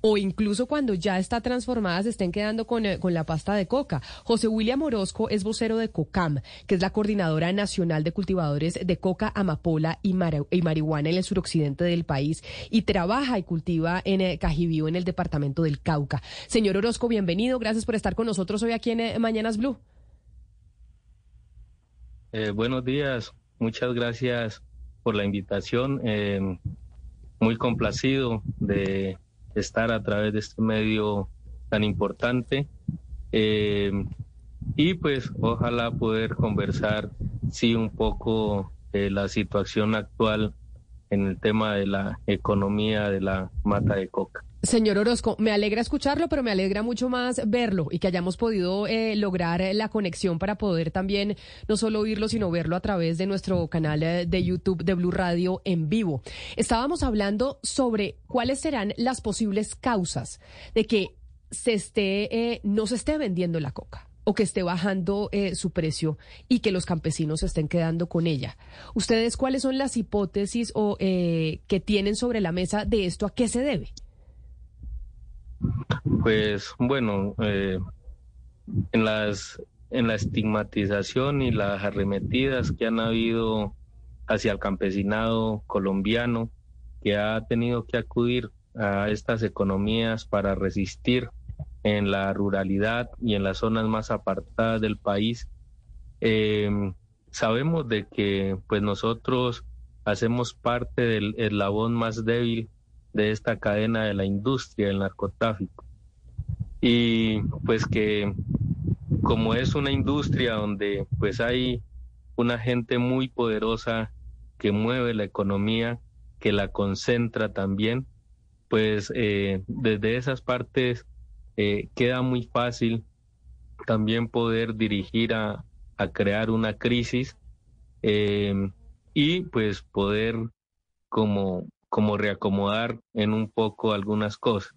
o incluso cuando ya está transformada se estén quedando con, eh, con, la pasta de coca. José William Orozco es vocero de COCAM, que es la Coordinadora Nacional de Cultivadores de Coca, Amapola y, Marihuana en el suroccidente del país y trabaja y cultiva en eh, Cajibío, en el departamento del Cauca. Señor Orozco, bienvenido. Gracias por estar con nosotros hoy aquí en eh, Mañanas Blue. buenos días. Muchas gracias por la invitación. muy complacido de estar a través de este medio tan importante. Eh, y pues ojalá poder conversar, sí, un poco de la situación actual en el tema de la economía de la mata de coca. Señor Orozco, me alegra escucharlo, pero me alegra mucho más verlo y que hayamos podido eh, lograr eh, la conexión para poder también no solo oírlo, sino verlo a través de nuestro canal eh, de YouTube de Blue Radio en vivo. Estábamos hablando sobre cuáles serán las posibles causas de que se esté, no se esté vendiendo la coca o que esté bajando su precio y que los campesinos se estén quedando con ella. ¿Ustedes cuáles son las hipótesis o, que tienen sobre la mesa de esto? ¿A qué se debe? Pues bueno, eh, en las en la estigmatización y las arremetidas que han habido hacia el campesinado colombiano que ha tenido que acudir a estas economías para resistir en la ruralidad y en las zonas más apartadas del país. Eh, sabemos de que pues nosotros hacemos parte del eslabón más débil de esta cadena de la industria del narcotráfico. Y pues que como es una industria donde pues hay una gente muy poderosa que mueve la economía, que la concentra también, pues eh, desde esas partes eh, queda muy fácil también poder dirigir a, a crear una crisis eh, y pues poder como como reacomodar en un poco algunas cosas.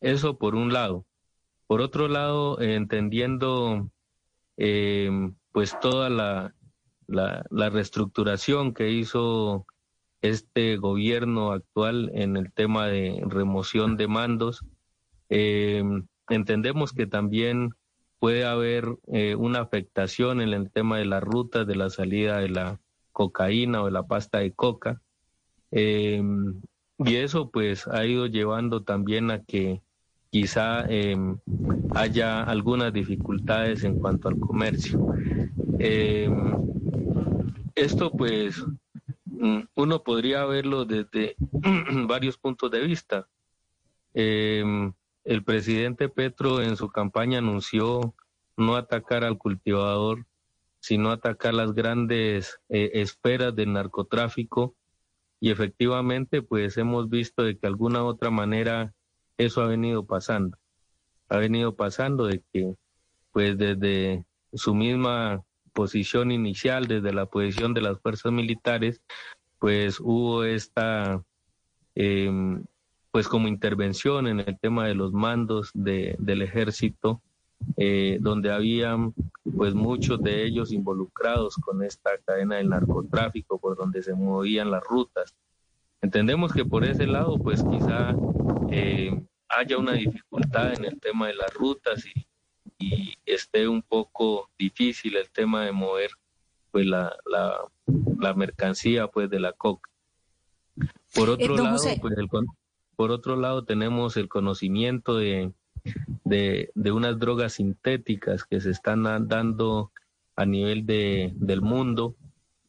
Eso por un lado. Por otro lado, entendiendo eh, pues toda la, la, reestructuración que hizo este gobierno actual en el tema de remoción de mandos, eh, entendemos que también puede haber eh, una afectación en el tema de las rutas de la salida de la cocaína o de la pasta de coca. Em, y eso pues ha ido llevando también a que quizá em, haya algunas dificultades en cuanto al comercio. Em, esto pues mm, uno podría verlo desde varios puntos de vista. el presidente Petro en su campaña anunció no atacar al cultivador, sino atacar las grandes eh, esferas del narcotráfico y efectivamente pues hemos visto de que alguna otra manera eso ha venido pasando. Ha venido pasando de que pues desde su misma posición inicial, desde la posición de las fuerzas militares, pues hubo esta em, pues como intervención en el tema de los mandos de, del ejército eh, donde habían pues muchos de ellos involucrados con esta cadena del narcotráfico, por donde se movían las rutas. Entendemos que por ese lado pues quizá eh, haya una dificultad en el tema de las rutas y, esté un poco difícil el tema de mover pues la, la, mercancía pues de la coca. Por eh, otro lado, pues, por otro lado tenemos el conocimiento de de, unas drogas sintéticas que se están dando a nivel de, del mundo,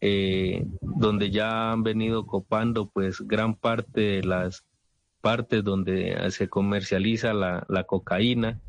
eh, donde ya han venido copando pues gran parte de las partes donde se comercializa la, la cocaína,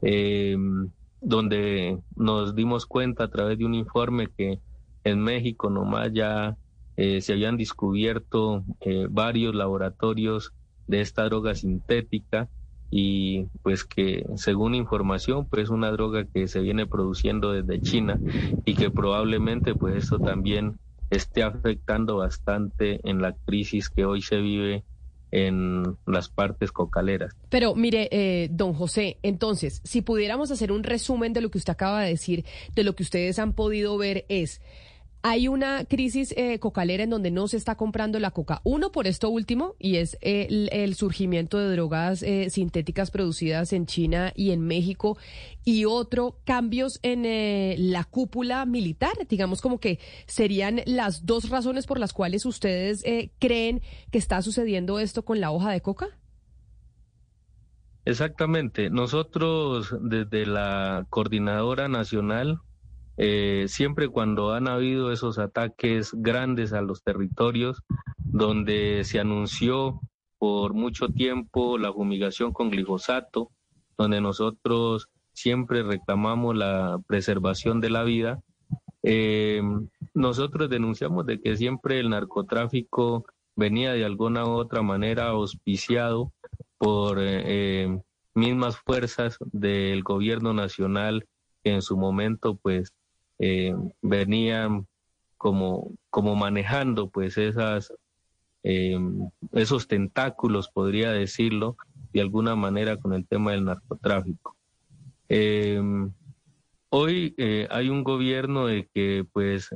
em, donde nos dimos cuenta a través de un informe que en México nomás ya eh, se habían descubierto eh, varios laboratorios de esta droga sintética y pues que según información pues es una droga que se viene produciendo desde China y que probablemente pues esto también esté afectando bastante en la crisis que hoy se vive en las partes cocaleras. Pero mire, eh, don José, entonces, si pudiéramos hacer un resumen de lo que usted acaba de decir, de lo que ustedes han podido ver es, hay una crisis eh, cocalera en donde no se está comprando la coca. Uno, por esto último, y es el, surgimiento de drogas eh, sintéticas producidas en China y en México. Y otro, cambios en eh, la cúpula militar. Digamos como que serían las dos razones por las cuales ustedes creen que está sucediendo esto con la hoja de coca. Exactamente. Nosotros desde la Coordinadora Nacional eh, siempre cuando han habido esos ataques grandes a los territorios, donde se anunció por mucho tiempo la fumigación con glifosato, donde nosotros siempre reclamamos la preservación de la vida, eh, nosotros denunciamos de que siempre el narcotráfico venía de alguna u otra manera auspiciado por eh, mismas fuerzas del gobierno nacional que en su momento pues eh, venían como, como manejando pues esas, eh, esos tentáculos, podría decirlo, de alguna manera con el tema del narcotráfico. Eh, hoy hay un gobierno de que pues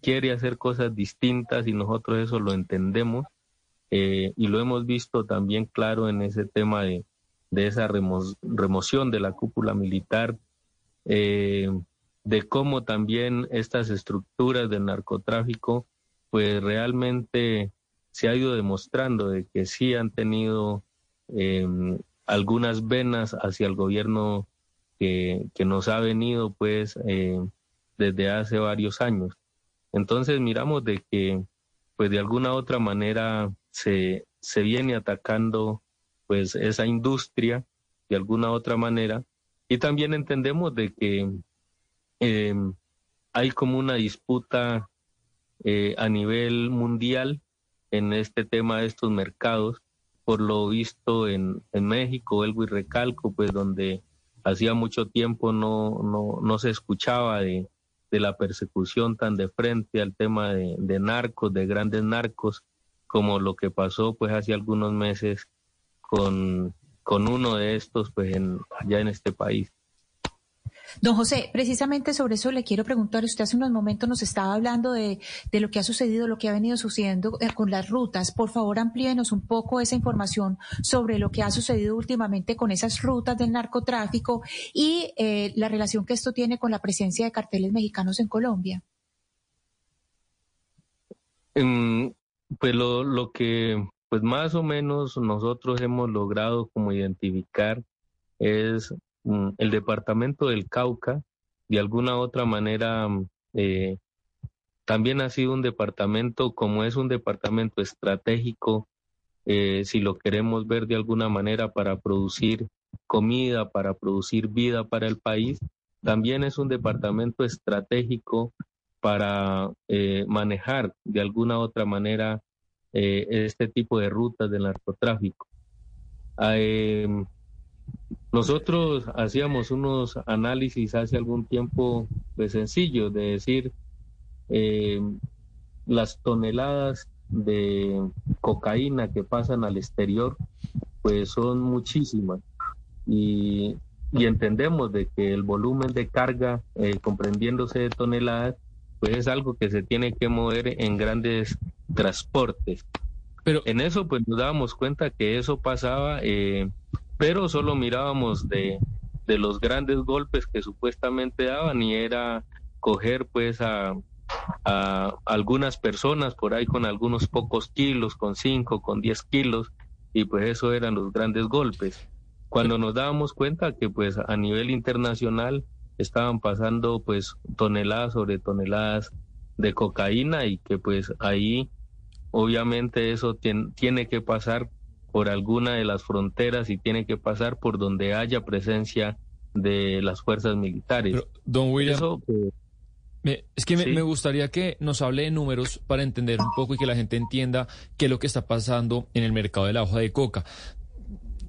quiere hacer cosas distintas y nosotros eso lo entendemos y lo hemos visto también claro en ese tema de, de esa remoción de la cúpula militar. De cómo también estas estructuras del narcotráfico, pues realmente se ha ido demostrando de que sí han tenido em, algunas venas hacia el gobierno que, nos ha venido pues em, desde hace varios años. Entonces miramos de que pues de alguna otra manera se, se viene atacando pues esa industria de alguna otra manera y también entendemos de que eh, hay como una disputa eh, a nivel mundial en este tema de estos mercados, por lo visto en, en México, el y recalco, pues donde hacía mucho tiempo no, no, no se escuchaba de, de, la persecución tan de frente al tema de, de, narcos, de grandes narcos, como lo que pasó pues hace algunos meses con, con uno de estos pues en, allá en este país. Don José, precisamente sobre eso le quiero preguntar. Usted hace unos momentos nos estaba hablando de, lo que ha sucedido, lo que ha venido sucediendo eh, con las rutas. Por favor, amplíenos un poco esa información sobre lo que ha sucedido últimamente con esas rutas del narcotráfico y eh, la relación que esto tiene con la presencia de carteles mexicanos en Colombia. pues lo, lo que pues más o menos nosotros hemos logrado como identificar es el departamento del Cauca, de alguna otra manera, mm, eh, también ha sido un departamento, como es un departamento estratégico, eh, si lo queremos ver de alguna manera para producir comida, para producir vida para el país, también es un departamento estratégico para eh, manejar de alguna otra manera este tipo de rutas del narcotráfico. Nosotros hacíamos unos análisis hace algún tiempo de sencillo, de decir eh, las toneladas de cocaína que pasan al exterior, pues son muchísimas. Y, entendemos de que el volumen de carga, eh, comprendiéndose de toneladas, pues es algo que se tiene que mover en grandes transportes. Pero en eso pues nos dábamos cuenta que eso pasaba eh, pero solo mirábamos de, los grandes golpes que supuestamente daban y era coger pues a, algunas personas por ahí con algunos pocos kilos, con cinco, con diez kilos, y pues eso eran los grandes golpes. Cuando nos dábamos cuenta que pues a nivel internacional estaban pasando pues toneladas sobre toneladas de cocaína y que pues ahí obviamente eso tiene que pasar por alguna de las fronteras y tiene que pasar por donde haya presencia de las fuerzas militares. don William, eh, es que me, gustaría que nos hable de números para entender un poco y que la gente entienda qué es lo que está pasando en el mercado de la hoja de coca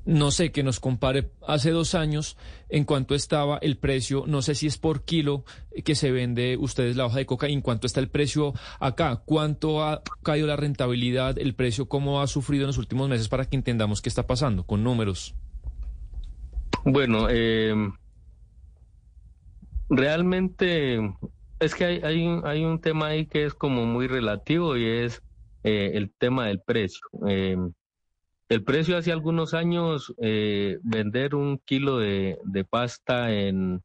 no sé, que nos compare hace dos años en cuanto estaba el precio, no sé si es por kilo que se vende ustedes la hoja de coca y en cuanto está el precio acá, cuánto ha caído la rentabilidad, el precio, cómo ha sufrido en los últimos meses para que entendamos qué está pasando con números. Bueno, eh, realmente es que hay, un, tema ahí que es como muy relativo y es eh, el tema del precio. Em, el precio hace algunos años, eh, vender un kilo de, pasta en,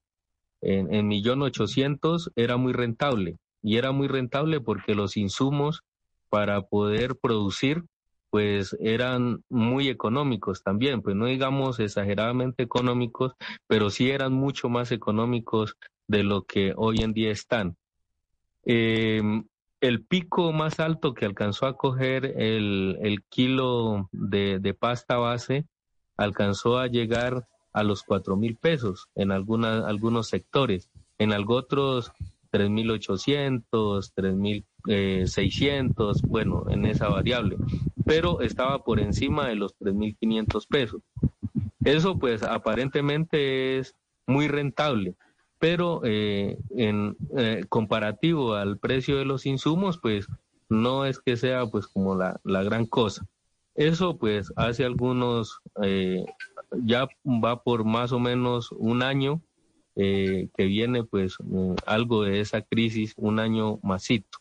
en, en millón ochocientos era muy rentable. Y era muy rentable porque los insumos para poder producir pues eran muy económicos también, pues no digamos exageradamente económicos, pero sí eran mucho más económicos de lo que hoy en día están. Em, el pico más alto que alcanzó a coger el, el kilo de, de, pasta base alcanzó a llegar a los cuatro mil pesos en alguna, algunos sectores, en otros 3.800, 3.600, eh, bueno, en esa variable, pero estaba por encima de los 3.500 pesos. Eso pues aparentemente es muy rentable, pero eh, en eh, comparativo al precio de los insumos, pues no es que sea pues como la, la gran cosa. Eso pues hace algunos, ya va por más o menos un año eh, que viene pues algo de esa crisis un año masito.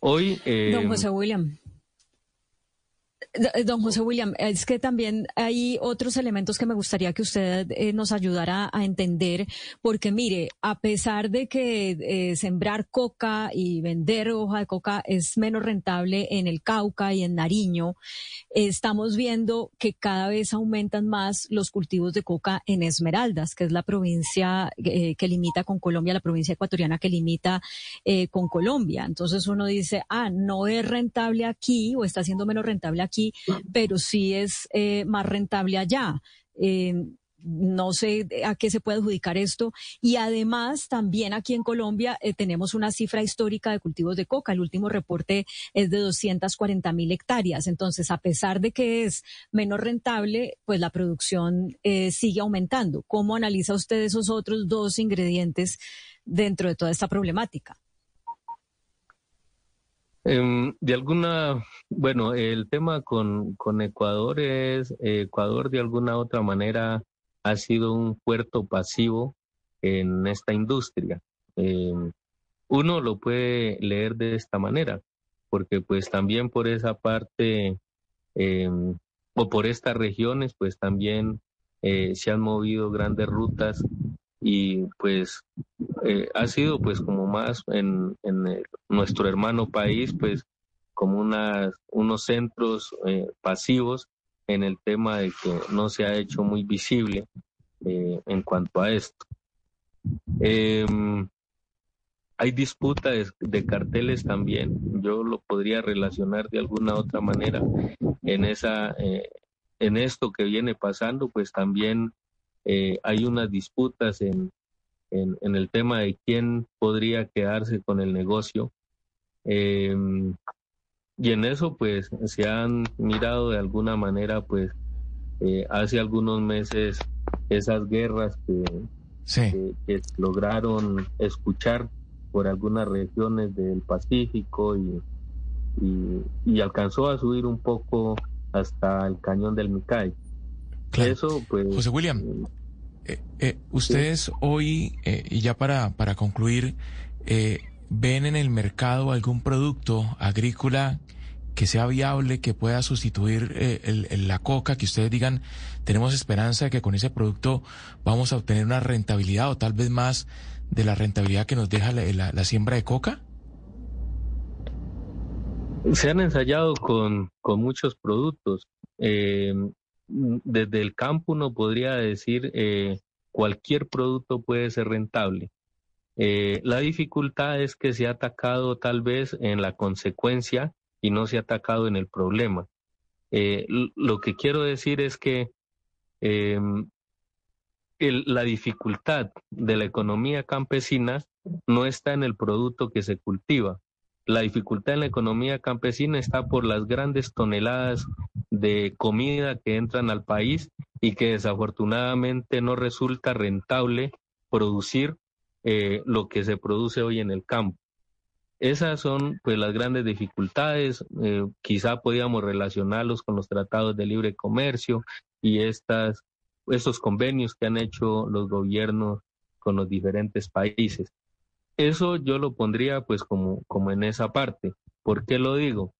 Hoy... Eh, Don José William. Don José William, es que también hay otros elementos que me gustaría que usted eh, nos ayudara a entender, porque mire, a pesar de que eh, sembrar coca y vender hoja de coca es menos rentable en el Cauca y en Nariño, estamos viendo que cada vez aumentan más los cultivos de coca en Esmeraldas, que es la provincia eh, que limita con Colombia, la provincia ecuatoriana que limita con Colombia. Entonces uno dice, ah, no es rentable aquí o está siendo menos rentable aquí pero sí es eh, más rentable allá. Eh, no sé a qué se puede adjudicar esto. Y además, también aquí en Colombia eh, tenemos una cifra histórica de cultivos de coca. El último reporte es de 240 mil hectáreas. Entonces, a pesar de que es menos rentable, pues la producción sigue aumentando. ¿Cómo analiza usted esos otros dos ingredientes dentro de toda esta problemática? Em, de alguna, bueno, el tema con, con Ecuador es, Ecuador de alguna otra manera ha sido un puerto pasivo en esta industria. Em, uno lo puede leer de esta manera, porque pues también por esa parte em, o por estas regiones, pues también eh, se han movido grandes rutas y pues eh, ha sido pues como más en, en nuestro hermano país pues como unas, unos centros eh, pasivos en el tema de que no se ha hecho muy visible eh, en cuanto a esto. Em, hay disputas de, carteles también. Yo lo podría relacionar de alguna otra manera en esa, en esto que viene pasando, pues también eh, hay unas disputas en, en, el tema de quién podría quedarse con el negocio. Em, y en eso pues se han mirado de alguna manera pues eh, hace algunos meses esas guerras que, que, lograron escuchar por algunas regiones del Pacífico y, y, alcanzó a subir un poco hasta el cañón del Micay. Eso, pues, José William, eh, eh, ustedes hoy, eh, y ya para, para concluir, ¿ven en el mercado algún producto agrícola que sea viable, que pueda sustituir la coca, que ustedes digan, tenemos esperanza de que con ese producto vamos a obtener una rentabilidad o tal vez más de la rentabilidad que nos deja la, siembra de coca? Se han ensayado con, con muchos productos. Desde el campo uno podría decir eh, cualquier producto puede ser rentable. Eh, la dificultad es que se ha atacado tal vez en la consecuencia y no se ha atacado en el problema. Eh, lo que quiero decir es que em, la dificultad de la economía campesina no está en el producto que se cultiva, la dificultad en la economía campesina está por las grandes toneladas de comida que entran al país y que desafortunadamente no resulta rentable producir eh, lo que se produce hoy en el campo. Esas son pues las grandes dificultades, eh, quizá podíamos relacionarlos con los tratados de libre comercio y estas, estos convenios que han hecho los gobiernos con los diferentes países. Eso yo lo pondría pues como, como en esa parte. ¿Por qué lo digo?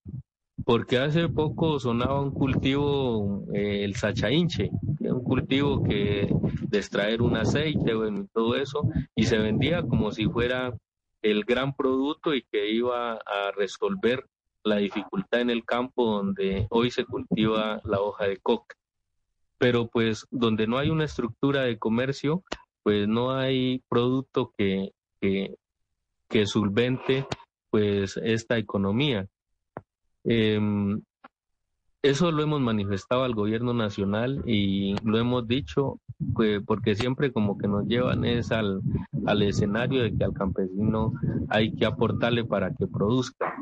Porque hace poco sonaba un cultivo, eh, el sachainche, un cultivo que de extraer un aceite y todo eso, y se vendía como si fuera el gran producto y que iba a resolver la dificultad en el campo donde hoy se cultiva la hoja de coca. Pero pues donde no hay una estructura de comercio, pues no hay producto que, que solvente pues esta economía. Em, eso lo hemos manifestado al gobierno nacional y lo hemos dicho pues, porque siempre como que nos llevan es al, al escenario de que al campesino hay que aportarle para que produzca.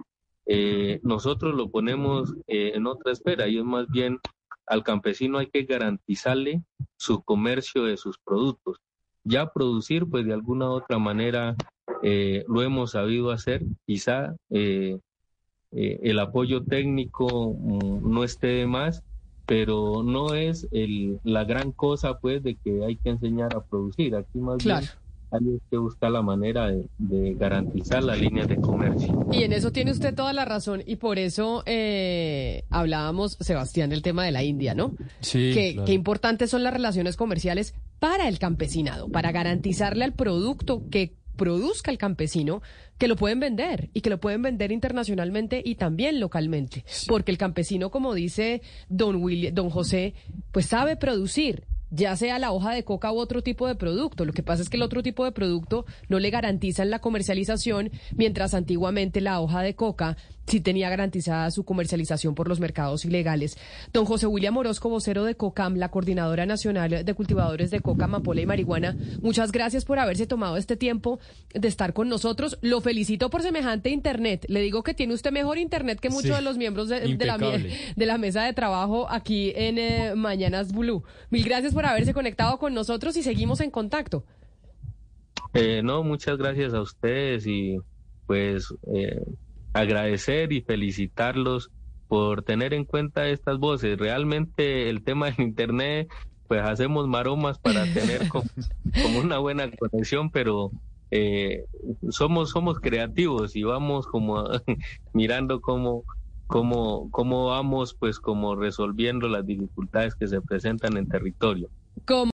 Eh, nosotros lo ponemos eh, en otra esfera y es más bien al campesino hay que garantizarle su comercio de sus productos. Ya producir, pues de alguna u otra manera eh, lo hemos sabido hacer, quizá el apoyo técnico mm, no esté de más, pero no es el, la gran cosa pues de que hay que enseñar a producir. Aquí más bien hay que buscar la manera de, garantizar la línea de comercio. Y en eso tiene usted toda la razón y por eso eh, hablábamos, Sebastián, del tema de la India, ¿no? Sí. Que, Qué importantes son las relaciones comerciales para el campesinado, para garantizarle al producto que produzca el campesino, que lo pueden vender y que lo pueden vender internacionalmente y también localmente. Porque el campesino, como dice don, William, don José, pues sabe producir, ya sea la hoja de coca u otro tipo de producto. Lo que pasa es que el otro tipo de producto no le garantizan la comercialización, mientras antiguamente la hoja de coca sí tenía garantizada su comercialización por los mercados ilegales. Don José William Orozco, vocero de COCAM, la Coordinadora Nacional de Cultivadores de Coca, Amapola y Marihuana, muchas gracias por haberse tomado este tiempo de estar con nosotros. Lo felicito por semejante internet. Le digo que tiene usted mejor internet que muchos de los miembros de, la, de, la, mesa de trabajo aquí en eh, Mañanas Blue. Mil gracias por haberse conectado con nosotros y seguimos en contacto. Eh, no, muchas gracias a ustedes y pues eh, agradecer y felicitarlos por tener en cuenta estas voces. Realmente el tema del Internet, pues hacemos maromas para tener como, una buena conexión, pero eh, somos, somos creativos y vamos como mirando cómo, cómo, cómo vamos pues como resolviendo las dificultades que se presentan en territorio.